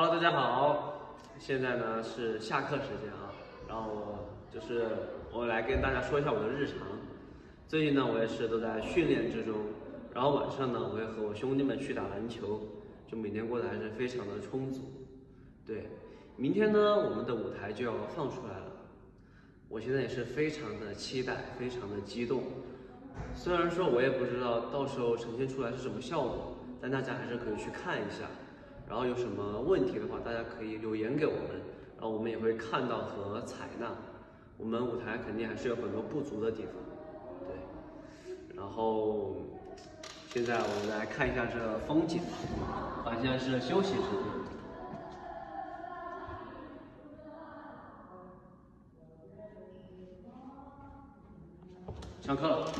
Hello，大家好，现在呢是下课时间啊，然后就是我来跟大家说一下我的日常。最近呢，我也是都在训练之中，然后晚上呢，我会和我兄弟们去打篮球，就每天过得还是非常的充足。对，明天呢，我们的舞台就要放出来了，我现在也是非常的期待，非常的激动。虽然说我也不知道到时候呈现出来是什么效果，但大家还是可以去看一下。然后有什么问题的话，大家可以留言给我们，然后我们也会看到和采纳。我们舞台肯定还是有很多不足的地方，对。然后现在我们来看一下这风景，啊，现在是休息时间。上课了。